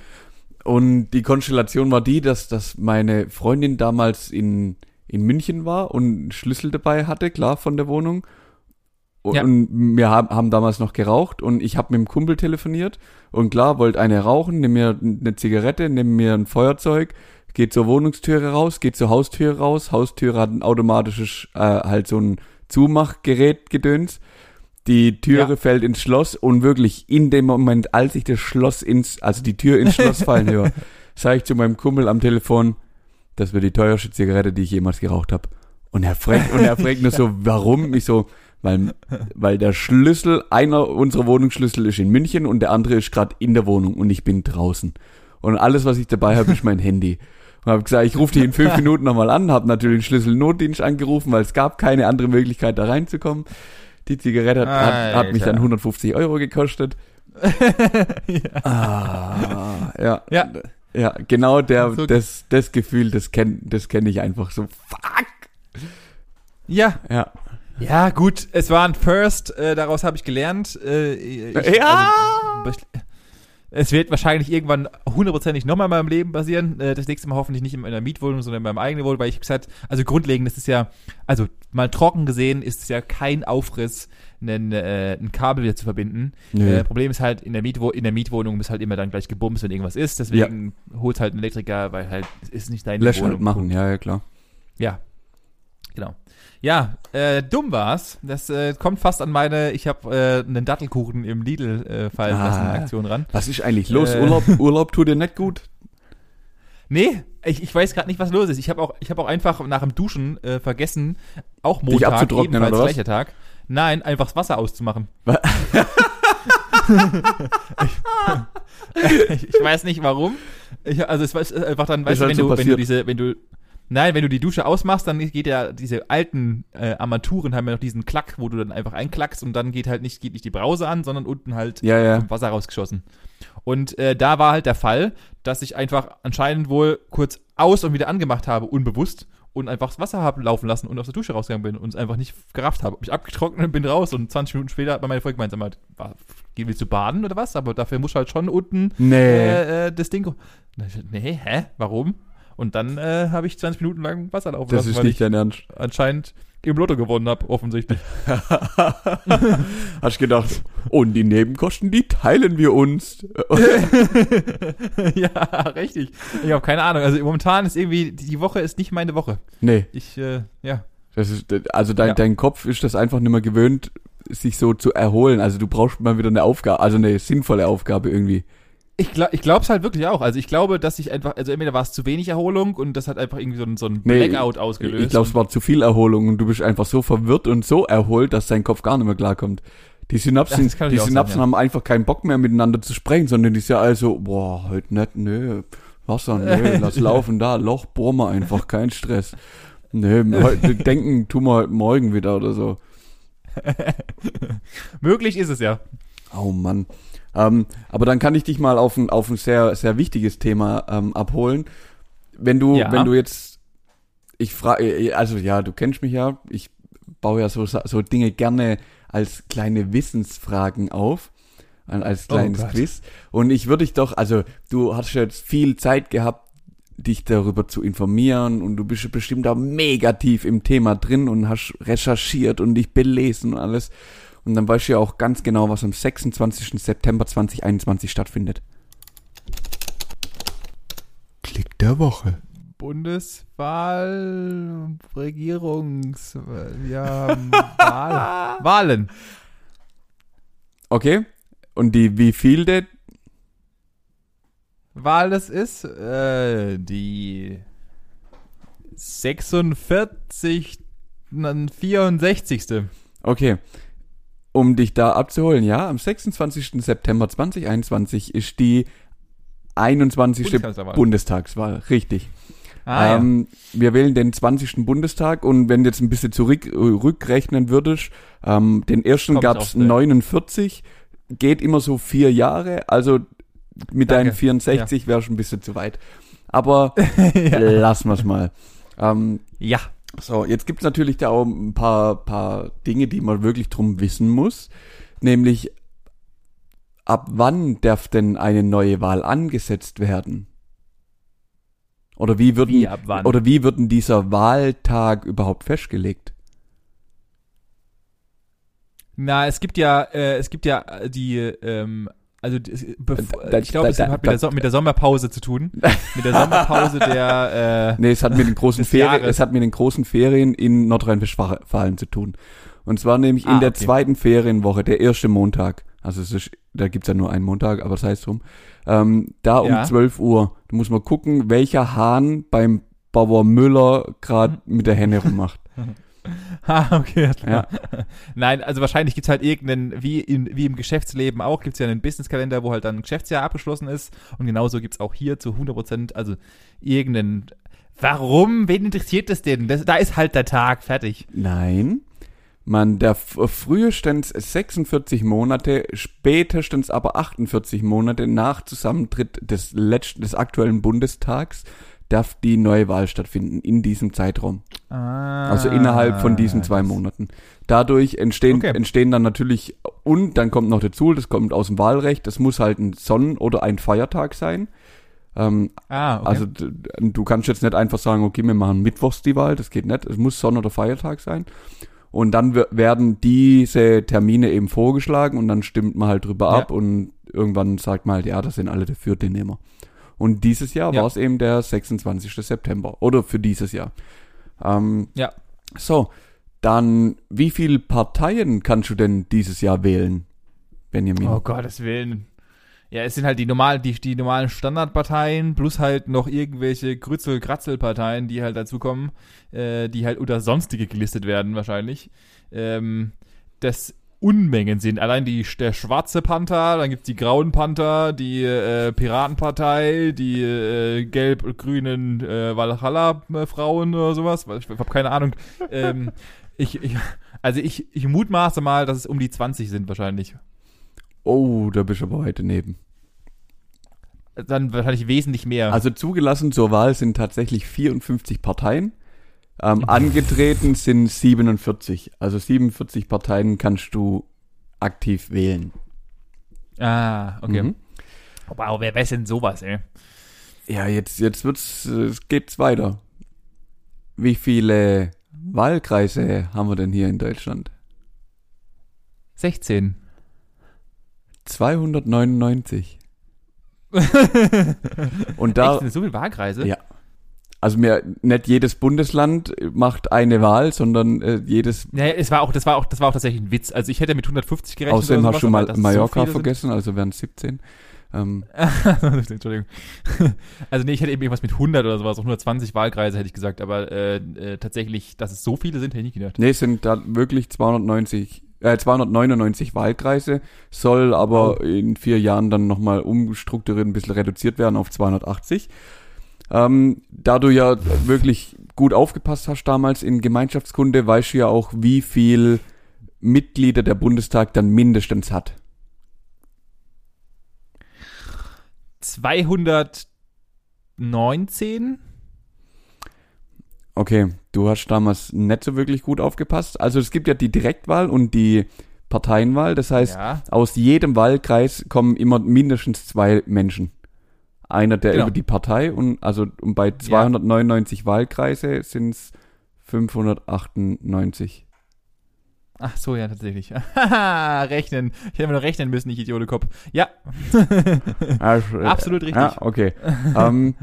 Und die Konstellation war die, dass, dass meine Freundin damals in, in München war und einen Schlüssel dabei hatte, klar, von der Wohnung. Und Ja. wir haben, haben damals noch geraucht und ich habe mit dem Kumpel telefoniert und klar, wollte eine rauchen, nimm mir eine Zigarette, nimm mir ein Feuerzeug, geht zur Wohnungstüre raus, geht zur Haustüre raus, Haustüre hat ein automatisches, äh, halt so ein Zumachgerät gedöns. Die Türe Ja. fällt ins Schloss und wirklich in dem Moment, als ich das Schloss ins, also die Tür ins Schloss fallen höre, sage ich zu meinem Kumpel am Telefon, das wird die teuerste Zigarette, die ich jemals geraucht habe. Und er fragt, und er fragt nur so, warum? Ich so, weil, weil der Schlüssel, einer unserer Wohnungsschlüssel ist in München und der andere ist gerade in der Wohnung und ich bin draußen. Und alles, was ich dabei habe, ist mein Handy. Und habe gesagt, ich rufe dich in fünf Minuten nochmal an, habe natürlich den Schlüssel Notdienst angerufen, weil es gab keine andere Möglichkeit, da reinzukommen. Die Zigarette hat, hat, hat mich dann Alter. 150 Euro gekostet. ja. Ah, ja. Ja. Ja, genau der, So- das, das Gefühl, das kenn, das kenne ich einfach so. Fuck! ja, Ja. Ja, gut, es war ein First, äh, daraus habe ich gelernt. Äh, ich, Ja! Also, es wird wahrscheinlich irgendwann hundertprozentig nochmal in meinem Leben passieren. Äh, das nächste Mal hoffentlich nicht in einer Mietwohnung, sondern in meinem eigenen Wohnung, weil ich gesagt also grundlegend ist es ja, also mal trocken gesehen ist es ja kein Aufriss, einen, äh, ein Kabel wieder zu verbinden. Nö. Äh, Problem ist halt, in der, Mietwo in der Mietwohnung ist halt immer dann gleich gebumst, wenn irgendwas ist. Deswegen holt halt ein Elektriker, weil halt es ist nicht Wohnung. und machen, ja, ja, klar. Ja. Genau. Ja, äh, dumm war's. Das äh, kommt fast an meine, ich habe äh, einen Dattelkuchen im Lidl äh, fallen lassen Ah. Aktion ran. Was ist eigentlich los? Äh. Urlaub, Urlaub tut dir nicht gut? Nee, ich, ich weiß gerade nicht, was los ist. Ich habe auch, ich hab auch einfach nach dem Duschen äh, vergessen, auch Montag, abzutrocknen, ebenfalls oder was? gleicher Tag. Nein, einfach das Wasser auszumachen. Ich, ich weiß nicht warum. Ich, also es war ist einfach dann, weißt Ist du, halt wenn so du, wenn du diese, wenn du, nein, wenn du die Dusche ausmachst, dann geht ja diese alten äh, Armaturen haben ja noch diesen Klack, wo du dann einfach einklackst und dann geht halt nicht, geht nicht die Brause an, sondern unten halt Ja, ja. Wasser rausgeschossen. Und äh, da war halt der Fall, dass ich einfach anscheinend wohl kurz aus und wieder angemacht habe, unbewusst, und einfach das Wasser habe laufen lassen und aus der Dusche rausgegangen bin und es einfach nicht gerafft habe. Hab mich abgetrocknet und bin raus und 20 Minuten später hat meine Freundin gemeint, sag mal, willst du baden oder was? Aber dafür musst du halt schon unten Nee. äh, äh, das Ding. Nee, hä? Warum? Und dann äh, habe ich 20 Minuten lang Wasser laufen das lassen, ist weil nicht ich dein Ernst. anscheinend im Lotto gewonnen habe, offensichtlich. Hast gedacht, und die Nebenkosten, die teilen wir uns. ja, richtig. Ich habe keine Ahnung. Also momentan ist irgendwie, die Woche ist nicht meine Woche. nee, Ich, äh, ja. das ist, also dein, Ja. dein Kopf ist das einfach nicht mehr gewöhnt, sich so zu erholen. Also du brauchst mal wieder eine Aufgabe, also eine sinnvolle Aufgabe irgendwie. Ich, glaub, ich glaube es halt wirklich auch. Also ich glaube, dass ich einfach, also entweder war es zu wenig Erholung und das hat einfach irgendwie so ein, so ein Nee, Blackout ausgelöst. Ich glaube, es war zu viel Erholung und du bist einfach so verwirrt und so erholt, dass dein Kopf gar nicht mehr klarkommt. Die Synapsen, die Synapsen sein, ja. haben einfach keinen Bock mehr miteinander zu sprechen, sondern die sind also, boah, heute nicht, nö, Wasser, nö, lass laufen da, Loch, bohren wir einfach, kein Stress. Nö, heute denken tun wir heute morgen wieder oder so. Möglich ist es ja. Oh Mann. Ähm, aber dann kann ich dich mal auf ein, auf ein sehr, sehr wichtiges Thema ähm, abholen. Wenn du, Ja. wenn du jetzt, ich frage, also ja, du kennst mich ja, ich baue ja so, so Dinge gerne als kleine Wissensfragen auf, äh, als Oh kleines Gott. Quiz. Und ich würde dich doch, also du hast jetzt viel Zeit gehabt, dich darüber zu informieren und du bist bestimmt da mega tief im Thema drin und hast recherchiert und dich belesen und alles. Und dann weißt du ja auch ganz genau, was am 26. September 2021 stattfindet. Klick der Woche. Bundeswahl, Regierungs, ja, Wahl, Wahlen. Okay? Und die wie viel der? Wahl das ist, äh, die 46, dann 64. Okay. Um dich da abzuholen, ja, am 26. September 2021 ist die 21. Bundeskanzlerwahl. Bundestagswahl. Richtig. Ah, ähm, Wir wählen den 20. Bundestag und wenn du jetzt ein bisschen zurück, rückrechnen würdest, ähm, den ersten auf, äh, 49, geht immer so vier Jahre, also mit Danke. deinen 64 wärst du ein bisschen zu weit. Aber lassen wir's mal. Ähm, ja. So, jetzt gibt's natürlich da auch ein paar, paar Dinge, die man wirklich drum wissen muss. Nämlich, ab wann darf denn eine neue Wahl angesetzt werden? Oder wie würden, Wie, oder wie wird denn dieser Wahltag überhaupt festgelegt? Na, es gibt ja, äh, es gibt ja die, ähm, also es- bevor- Da- ich glaube, es da- hat mit der, so mit der Sommerpause zu tun. Mit der Sommerpause der, äh, Nee, es hat mit den großen Ferien, Jahres. es hat mit den großen Ferien in Nordrhein-Westfalen zu tun. Und zwar nämlich in Ah, der okay. zweiten Ferienwoche, der erste Montag. Also es ist, da gibt's ja nur einen Montag, aber das heißt drum. Ähm, da um Ja. 12 Uhr. Da muss man gucken, welcher Hahn beim Bauer Müller gerade mit der Henne rummacht. ah, okay. Ja. Nein, also wahrscheinlich gibt's halt irgendeinen, wie, in, wie im Geschäftsleben auch, gibt's ja einen Businesskalender, wo halt dann ein Geschäftsjahr abgeschlossen ist. Und genauso gibt's auch hier zu 100 Prozent, also irgendeinen, warum, wen interessiert das denn? Das, da ist halt der Tag, fertig. Nein. Man darf frühestens 46 Monate, spätestens aber 48 Monate nach Zusammentritt des letzten, des aktuellen Bundestags darf die neue Wahl stattfinden in diesem Zeitraum. Ah, Also innerhalb von diesen zwei Monaten. Dadurch entstehen, Okay. entstehen dann natürlich, und dann kommt noch dazu, das kommt aus dem Wahlrecht, das muss halt ein Sonnen- oder ein Feiertag sein. Ähm, Ah, okay. Also du kannst jetzt nicht einfach sagen, okay, wir machen Mittwochs die Wahl, das geht nicht. Es muss Sonn- oder Feiertag sein. Und dann wer- werden diese Termine eben vorgeschlagen und dann stimmt man halt drüber Ja. ab und irgendwann sagt man halt, ja, das sind alle dafür, den nehmen wir. Und dieses Jahr Ja. war es eben der 26. September. Oder für dieses Jahr. Ähm, Ja. So, dann, wie viele Parteien kannst du denn dieses Jahr wählen, Benjamin? Oh Gottes Willen. Ja, es sind halt die normalen, die, die normalen Standardparteien plus halt noch irgendwelche Grützel-Kratzel-Parteien, die halt dazukommen, äh, die halt unter sonstige gelistet werden wahrscheinlich. Ähm, das Unmengen sind. Allein die, der schwarze Panther, dann gibt's die grauen Panther, die äh, Piratenpartei, die äh, gelb-grünen äh, Valhalla-Frauen oder sowas. Ich, ich habe keine Ahnung. ähm, ich, ich, also ich, ich mutmaße mal, dass es um die 20 sind wahrscheinlich. Oh, da bist du aber heute neben. Dann wahrscheinlich wesentlich mehr. Also zugelassen zur Wahl sind tatsächlich 54 Parteien. Ähm, angetreten sind 47. Also 47 Parteien kannst du aktiv wählen. ah, okay. Mhm. Wow, wer weiß denn sowas, ey? Ja, jetzt, jetzt wird's, es geht's weiter. Wie viele Wahlkreise haben wir denn hier in Deutschland? 16. 299. Und da, Echt, sind so viele Wahlkreise? Ja. Also mir, nicht jedes Bundesland macht eine Wahl, sondern äh, jedes, Naja, es war auch, das war auch, das war auch tatsächlich ein Witz. Also ich hätte mit 150 gerechnet. außerdem hast du mal es so Mallorca viele sind- vergessen, also wären es 17. Ähm, Entschuldigung. Also nee, ich hätte eben irgendwas mit 100 oder sowas, auch 120 Wahlkreise hätte ich gesagt, aber äh, äh, tatsächlich, dass es so viele sind, hätte ich nicht gedacht. nee, es sind da wirklich 290, äh, 299 Wahlkreise, soll aber in vier Jahren dann nochmal umstrukturiert, ein bisschen reduziert werden auf 280. Ähm, da du ja wirklich gut aufgepasst hast damals in Gemeinschaftskunde, weißt du ja auch, wie viel Mitglieder der Bundestag dann mindestens hat. 219? Okay, du hast damals nicht so wirklich gut aufgepasst. Also es gibt ja die Direktwahl und die Parteienwahl. Das heißt, Ja. aus jedem Wahlkreis kommen immer mindestens zwei Menschen. Einer, der Genau. über die Partei und also und bei 299 Wahlkreise sind es 598. Ach so, ja, tatsächlich. Haha, rechnen. Ich hätte mir noch rechnen müssen, ich Idiotekopf. Ja, Also, äh, absolut richtig. Ja, okay. ähm,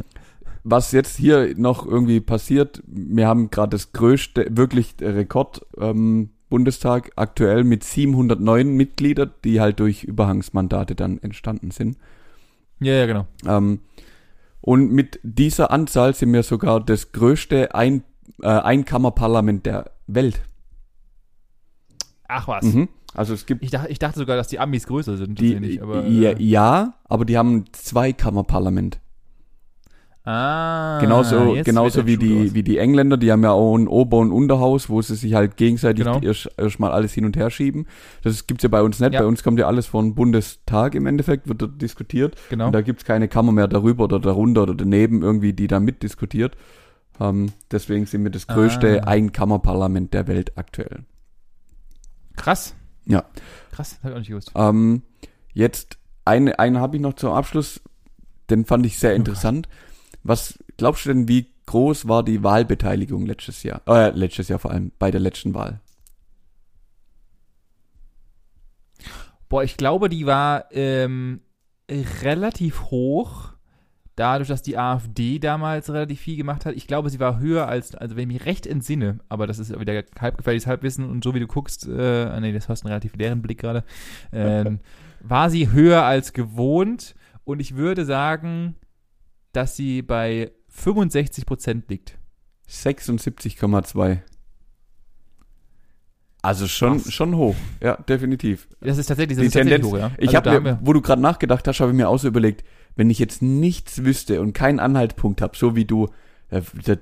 was jetzt hier noch irgendwie passiert, wir haben gerade das größte, wirklich Rekord ähm, Bundestag aktuell mit 709 Mitgliedern, die halt durch Überhangsmandate dann entstanden sind. Ja, ja, genau. Ähm, und mit dieser Anzahl sind wir sogar das größte Ein äh, Einkammerparlament der Welt. Ach was. Mhm. Also es gibt Ich, dachte, ich dachte sogar, dass die Amis größer sind, die, tatsächlich. Aber, ja, äh, ja, aber die haben ein Zweikammerparlament. Ah, Genauso, genauso wie die, wie die Engländer, die haben ja auch ein Ober- und Unterhaus, wo sie sich halt gegenseitig Genau. erst, erst mal alles hin und her schieben. Das gibt's ja bei uns nicht. Ja. Bei uns kommt ja alles von Bundestag im Endeffekt, wird dort diskutiert. Genau. Und da gibt's keine Kammer mehr darüber oder darunter oder daneben irgendwie, die da mitdiskutiert. Ähm, deswegen sind wir das größte Ah. Einkammerparlament der Welt aktuell. Krass. Ja. Krass, hab ich auch nicht gewusst. Ähm, jetzt eine, einen habe ich noch zum Abschluss, den fand ich sehr interessant. Was glaubst du denn, wie groß war die Wahlbeteiligung letztes Jahr? Äh, letztes Jahr vor allem, bei der letzten Wahl. Boah, ich glaube, die war ähm, relativ hoch, dadurch, dass die AfD damals relativ viel gemacht hat. Ich glaube, sie war höher als, also wenn ich mich recht entsinne, aber das ist wieder halbgefährliches Halbwissen und so wie du guckst, äh, nee, das hast einen relativ leeren Blick gerade, ähm, war sie höher als gewohnt und ich würde sagen, dass sie bei 65 Prozent liegt. 76,2. Also schon, Krass. schon hoch. Ja, definitiv. Das ist tatsächlich, das Die ist tatsächlich Tendenz- hoch, ja. Ich Also habe da mir, wo du gerade nachgedacht hast, habe ich mir auch so überlegt, wenn ich jetzt nichts wüsste und keinen Anhaltspunkt habe, so wie du, äh,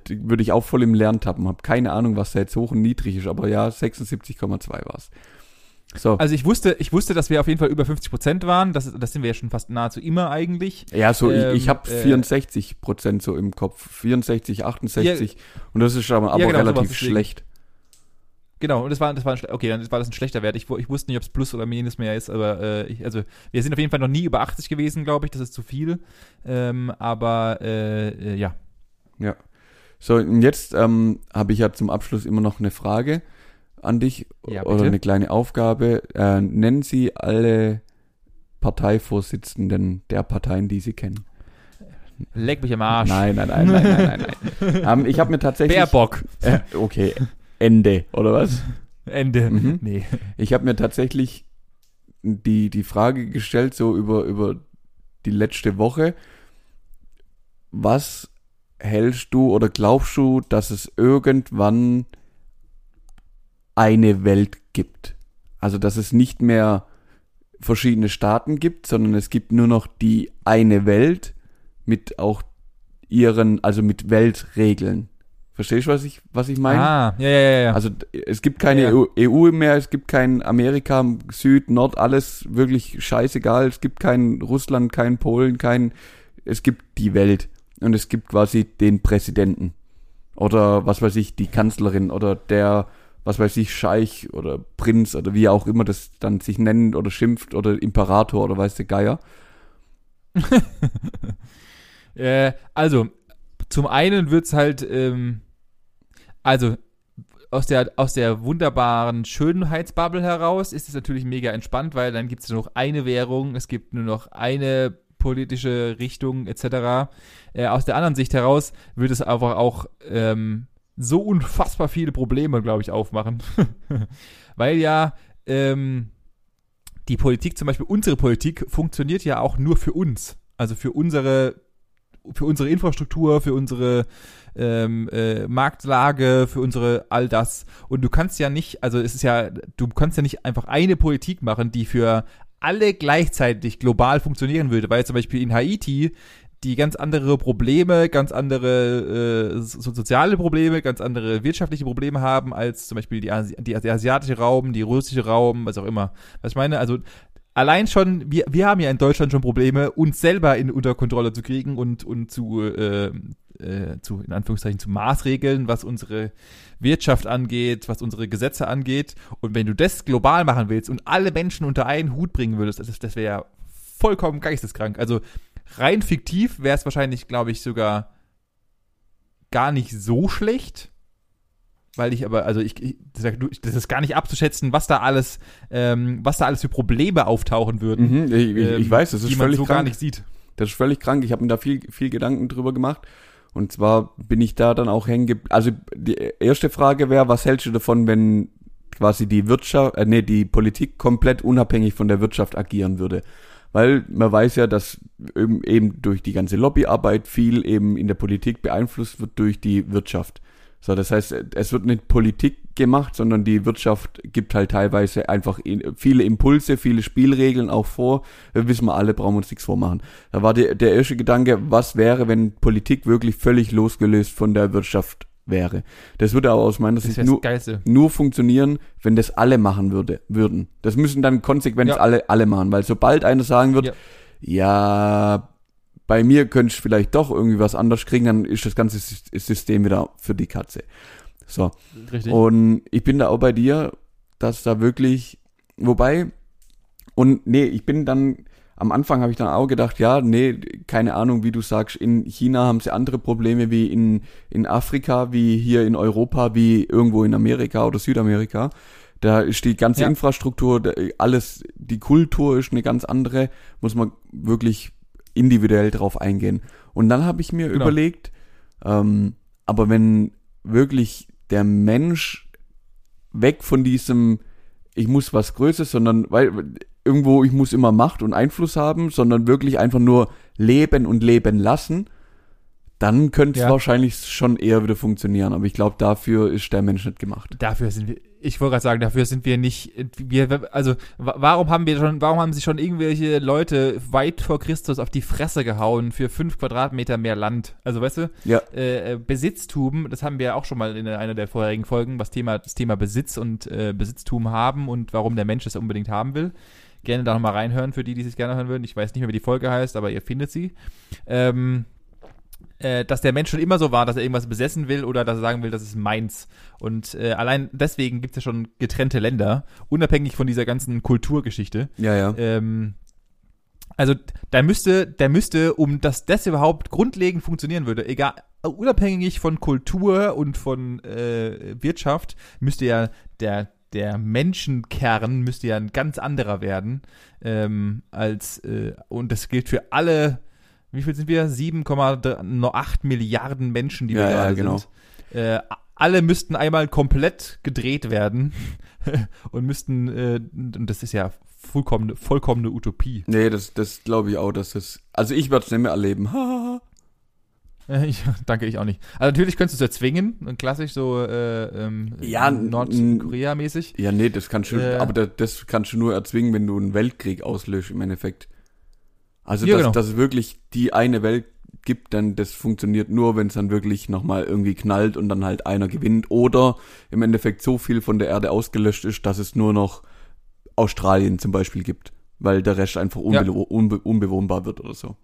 würde ich auch voll im Lerntappen, habe keine Ahnung, was da jetzt hoch und niedrig ist, aber ja, 76,2 war's. So, Also ich wusste, ich wusste, dass wir auf jeden Fall über 50 Prozent waren. Das, das sind wir ja schon fast nahezu immer eigentlich. ja, so ähm, ich, ich habe äh, 64 Prozent so im Kopf, 64, 68 und das ist aber, aber genau, sowas relativ schlecht. Genau, und das war, das war ein, okay, dann war das ein schlechter Wert. Ich, ich wusste nicht, ob es Plus oder Minus mehr ist, aber äh, ich, also wir sind auf jeden Fall noch nie über 80 gewesen, glaube ich. Das ist zu viel. Ähm, aber äh, äh, ja. Ja. So, und jetzt ähm, habe ich ja zum Abschluss immer noch eine Frage an dich Ja, oder eine kleine Aufgabe. Äh, nennen Sie alle Parteivorsitzenden der Parteien, die Sie kennen. Leck mich am Arsch. Nein, nein, nein, nein, nein, nein. nein. ähm, ich habe mir tatsächlich. Baerbock. Äh, okay. Ende, oder was? Ende. Mhm. Nee. Ich habe mir tatsächlich die, die Frage gestellt, so über, über die letzte Woche. Was hältst du oder glaubst du, dass es irgendwann eine Welt gibt? Also, dass es nicht mehr verschiedene Staaten gibt, sondern es gibt nur noch die eine Welt mit auch ihren, also mit Weltregeln. Verstehst du, was ich, was ich meine? Ah, ja, ja, ja. Also es gibt keine Ja. EU mehr, es gibt kein Amerika, Süd, Nord, alles wirklich scheißegal. Es gibt kein Russland, kein Polen, kein. Es gibt die Welt und es gibt quasi den Präsidenten oder was weiß ich, die Kanzlerin oder der, was weiß ich, Scheich oder Prinz oder wie auch immer das dann sich nennt oder schimpft oder Imperator oder weiß der Geier. Äh, also, zum einen wird's halt, ähm, also aus der, aus der wunderbaren Schönheitsbubble heraus ist es natürlich mega entspannt, weil dann gibt es nur noch eine Währung, es gibt nur noch eine politische Richtung etc. Äh, aus der anderen Sicht heraus wird es einfach auch ähm, so unfassbar viele Probleme, glaube ich, aufmachen. weil ja ähm, die Politik, zum Beispiel unsere Politik, funktioniert ja auch nur für uns. Also für unsere für unsere Infrastruktur, für unsere ähm, äh, Marktlage, für unsere all das. Und du kannst ja nicht, also es ist ja, du kannst ja nicht einfach eine Politik machen, die für alle gleichzeitig global funktionieren würde, weil zum Beispiel in Haiti die ganz andere Probleme, ganz andere äh, so soziale Probleme, ganz andere wirtschaftliche Probleme haben als zum Beispiel die, Asi die, der asiatische Raum, die russische Raum, was auch immer. Was ich meine, also allein schon, wir, wir haben ja in Deutschland schon Probleme, uns selber in, unter Kontrolle zu kriegen und, und zu, äh, äh, zu, in Anführungszeichen, zu Maßregeln, was unsere Wirtschaft angeht, was unsere Gesetze angeht. Und wenn du das global machen willst und alle Menschen unter einen Hut bringen würdest, das, das wäre ja vollkommen geisteskrank. Also rein fiktiv wäre es wahrscheinlich, glaube ich, sogar gar nicht so schlecht. Weil ich aber, also ich, ich das ist- das ist gar nicht abzuschätzen, was da alles, ähm, was da alles für Probleme auftauchen würden. Mhm, ich, ich, ähm, ich weiß, das ist die man völlig so krank. gar nicht sieht. Das ist völlig krank. Ich habe mir da viel, viel Gedanken drüber gemacht. Und zwar bin ich da dann auch hängen. Also die erste Frage wäre, was hältst du davon, wenn quasi die Wirtschaft, äh, nee, die Politik komplett unabhängig von der Wirtschaft agieren würde? Weil man weiß ja, dass eben, durch die ganze Lobbyarbeit viel eben in der Politik beeinflusst wird durch die Wirtschaft. So, das heißt, es wird nicht Politik gemacht, sondern die Wirtschaft gibt halt teilweise einfach in, viele Impulse, viele Spielregeln auch vor. Wir wissen wir alle, brauchen wir uns nichts vormachen. Da war der, der erste Gedanke, was wäre, wenn Politik wirklich völlig losgelöst von der Wirtschaft wäre? Das würde aber aus meiner Sicht nur, nur funktionieren, wenn das alle machen würde, würden. Das müssen dann konsequent Ja. alle, alle machen, weil sobald einer sagen wird, Ja. ja, bei mir könntest du vielleicht doch irgendwie was anders kriegen, dann ist das ganze Sys- System wieder für die Katze. So. Richtig. Und ich bin da auch bei dir, dass da wirklich, wobei, und nee, ich bin dann, am Anfang habe ich dann auch gedacht, ja, nee, keine Ahnung, wie du sagst, in China haben sie andere Probleme wie in, in Afrika, wie hier in Europa, wie irgendwo in Amerika oder Südamerika. Da ist die ganze Ja. Infrastruktur, alles, die Kultur ist eine ganz andere, muss man wirklich individuell drauf eingehen. Und dann habe ich mir Genau. überlegt, ähm, aber wenn wirklich der Mensch weg von diesem, ich muss was Größeres, sondern weil irgendwo ich muss immer Macht und Einfluss haben, sondern wirklich einfach nur leben und leben lassen, dann könnte es Ja. wahrscheinlich schon eher wieder funktionieren. Aber ich glaube, dafür ist der Mensch nicht gemacht. Dafür sind wir, ich wollte gerade sagen, dafür sind wir nicht, wir, also wa- warum haben wir schon, warum haben sich schon irgendwelche Leute weit vor Christus auf die Fresse gehauen für fünf Quadratmeter mehr Land? Also weißt du, Ja. äh, äh, Besitztum, das haben wir ja auch schon mal in einer der vorherigen Folgen, was Thema, das Thema Besitz und äh, Besitztum haben und warum der Mensch das unbedingt haben will. Gerne da nochmal reinhören, für die, die es gerne hören würden. Ich weiß nicht mehr, wie die Folge heißt, aber ihr findet sie. Ähm, äh, dass der Mensch schon immer so war, dass er irgendwas besessen will oder dass er sagen will, das ist meins. Und äh, allein deswegen gibt es ja schon getrennte Länder, unabhängig von dieser ganzen Kulturgeschichte. Ja, ja. Ähm, also da müsste, da müsste, um dass das überhaupt grundlegend funktionieren würde, egal, unabhängig von Kultur und von äh, Wirtschaft, müsste ja der der Menschenkern müsste ja ein ganz anderer werden ähm, als äh, und das gilt für alle. Wie viel sind wir? 7,8 Milliarden Menschen, die wir Ja, ja, gerade genau. sind. Äh, alle müssten einmal komplett gedreht werden und müssten, äh, und das ist ja vollkommene, vollkommene Utopie. Nee, das, das glaube ich auch, dass das. Also ich werde es nicht mehr erleben. Äh, Ich, danke, ich auch nicht. Also natürlich könntest du es erzwingen, klassisch so äh, ähm, Ja, Nordkorea-mäßig. Ja, nee, das kannst du, Äh. aber das, das kannst du nur erzwingen, wenn du einen Weltkrieg auslöst im Endeffekt. Also, Ja, dass, genau. dass es wirklich die eine Welt gibt, dann das funktioniert nur, wenn es dann wirklich nochmal irgendwie knallt und dann halt einer gewinnt oder im Endeffekt so viel von der Erde ausgelöscht ist, dass es nur noch Australien zum Beispiel gibt, weil der Rest einfach unbe Ja. unbe unbewohnbar wird oder so.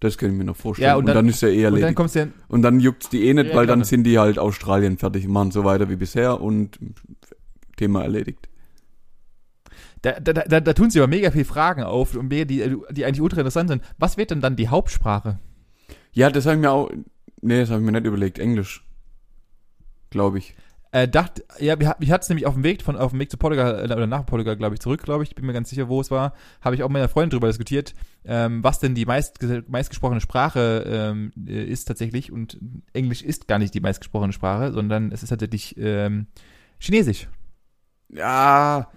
Das kann ich mir noch vorstellen. Ja, und dann- ist ja eh Und dann erledigt. kommst du ja, Und dann juckt's die eh nicht, Ja, weil dann sind die halt Australien fertig, machen so weiter wie bisher und Thema erledigt. da, da, da, da tun sie aber mega viel Fragen auf, und die, die eigentlich ultra interessant sind. Was wird denn dann die Hauptsprache? Ja, das habe ich mir auch. Nee, das habe ich mir nicht überlegt. Englisch. Glaube ich. Äh, dachte, ja, ich hatte es nämlich auf dem Weg von auf dem Weg zu Portugal äh, oder nach Portugal, glaube ich, zurück, glaube ich, bin mir ganz sicher, wo es war, habe ich auch mit meiner Freundin drüber diskutiert, ähm, was denn die meist, meistgesprochene Sprache ähm, äh, ist tatsächlich und Englisch ist gar nicht die meistgesprochene Sprache, sondern es ist tatsächlich ähm, Chinesisch. Ja.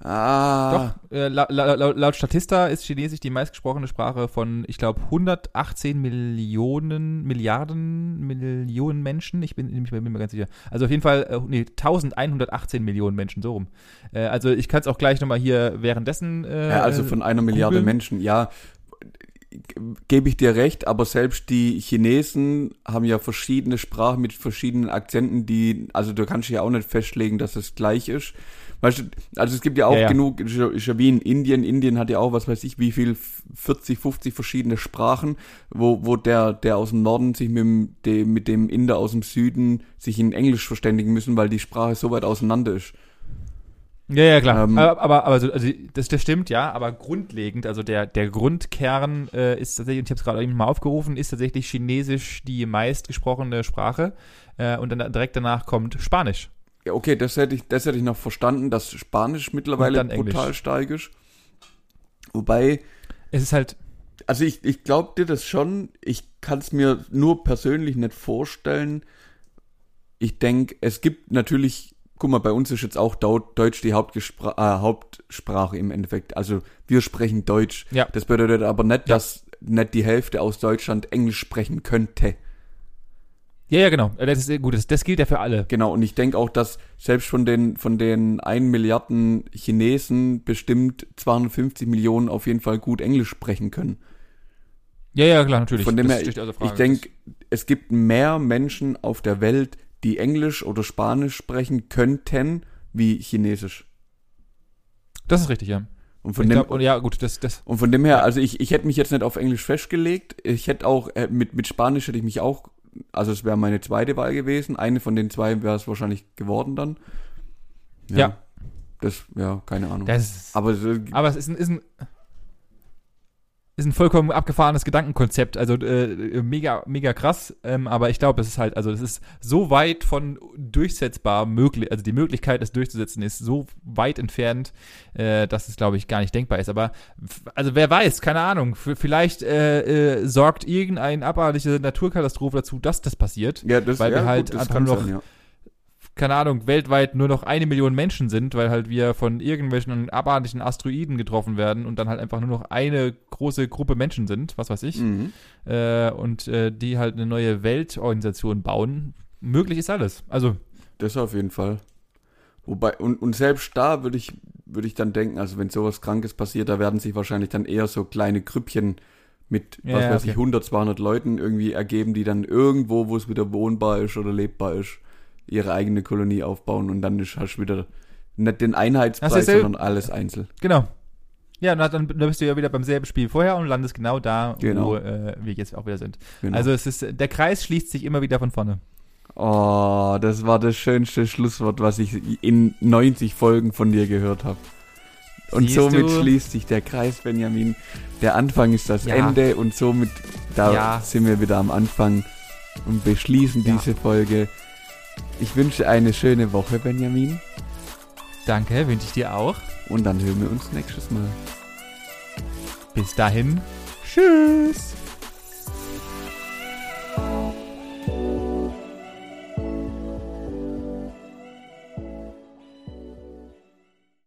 Ah. Doch, äh, la, la, la, laut Statista ist Chinesisch die meistgesprochene Sprache von, ich glaube, 118 Millionen, Milliarden, Millionen Menschen. Ich bin, ich bin mir ganz sicher. Also auf jeden Fall, äh, nee, 1118 Millionen Menschen, so rum. Äh, also ich kann es auch gleich nochmal hier währenddessen. Äh, Ja, also von einer Milliarde googeln. Menschen. Ja. Gebe ich dir recht, aber selbst die Chinesen haben ja verschiedene Sprachen mit verschiedenen Akzenten, die, also du kannst ja auch nicht festlegen, dass es gleich ist. Weißt du, also es gibt ja auch Ja, ja. genug, ist ja, ist ja wie in Indien, Indien hat ja auch, was weiß ich, wie viel, 40, 50 verschiedene Sprachen, wo, wo der, der aus dem Norden sich mit dem, dem, mit dem Inder aus dem Süden sich in Englisch verständigen müssen, weil die Sprache so weit auseinander ist. Ja, ja, klar. Ähm, aber aber, aber so, also das, das stimmt, ja, aber grundlegend, also der, der Grundkern äh, ist tatsächlich, und ich habe es gerade eben mal aufgerufen, ist tatsächlich Chinesisch die meistgesprochene Sprache. Äh, und dann direkt danach kommt Spanisch. Ja, okay, das hätte ich, das hätte ich noch verstanden, dass Spanisch mittlerweile brutal Englisch. stark ist. Wobei, Es ist halt, also ich, ich glaube dir das schon, ich kann es mir nur persönlich nicht vorstellen. Ich denke, es gibt natürlich, guck mal, bei uns ist jetzt auch Deutsch die Hauptgespra äh, Hauptsprache im Endeffekt. Also wir sprechen Deutsch. Ja. Das bedeutet aber nicht, Ja. dass nicht die Hälfte aus Deutschland Englisch sprechen könnte. Ja, ja, genau. Das ist gut. Das, das gilt ja für alle. Genau, und ich denke auch, dass selbst von den, von den 1 Milliarden Chinesen bestimmt 250 Millionen auf jeden Fall gut Englisch sprechen können. Ja, ja, klar, natürlich. Von dem Das her, außer ich Frage. denke, es gibt mehr Menschen auf der Welt, die Englisch oder Spanisch sprechen könnten, wie Chinesisch. Das ist richtig, ja. Und von ich dem, glaub, und ja, gut, das, das, und von dem her, also ich, ich hätte mich jetzt nicht auf Englisch festgelegt. Ich hätte auch, äh, mit, mit Spanisch hätte ich mich auch, also es wäre meine zweite Wahl gewesen. Eine von den zwei wäre es wahrscheinlich geworden dann. Ja. Das, ja, keine Ahnung. das Aber aber es ist ein, ist ein, ist ein vollkommen abgefahrenes Gedankenkonzept. Also äh, mega, mega krass. Ähm, aber ich glaube, es ist halt, also es ist so weit von durchsetzbar möglich, also die Möglichkeit, es durchzusetzen, ist so weit entfernt, äh, dass es, glaube ich, gar nicht denkbar ist. Aber also wer weiß, keine Ahnung. Vielleicht äh, äh, sorgt irgendeine abartige Naturkatastrophe dazu, dass das passiert. ja, das, weil ja, wir halt das einfach noch sein, ja. Keine Ahnung, weltweit nur noch eine Million Menschen sind, weil halt wir von irgendwelchen abartigen Asteroiden getroffen werden und dann halt einfach nur noch eine große Gruppe Menschen sind, was weiß ich, Mhm. äh, und äh, die halt eine neue Weltorganisation bauen. Möglich ist alles. Also, Das auf jeden Fall. Wobei, und, und selbst da würde ich, würde ich dann denken, also wenn sowas Krankes passiert, da werden sich wahrscheinlich dann eher so kleine Grüppchen mit, Ja, was weiß okay. ich, 100, 200 Leuten irgendwie ergeben, die dann irgendwo, wo es wieder wohnbar ist oder lebbar ist, ihre eigene Kolonie aufbauen und dann hast du wieder nicht den Einheitspreis, sondern alles einzeln. genau. Ja, und dann, dann bist du ja wieder beim selben Spiel vorher und landest genau da, Genau. wo äh, wir jetzt auch wieder sind. Genau. Also es ist, der Kreis schließt sich immer wieder von vorne. oh, das war das schönste Schlusswort, was ich in 90 Folgen von dir gehört habe. Und Siehst somit du? schließt sich der Kreis, Benjamin. Der Anfang ist das Ja. Ende und somit da Ja. sind wir wieder am Anfang und beschließen Ja. diese Folge. Ich wünsche eine schöne Woche, Benjamin. Danke, wünsche ich dir auch. Und dann hören wir uns nächstes Mal. Bis dahin. Tschüss.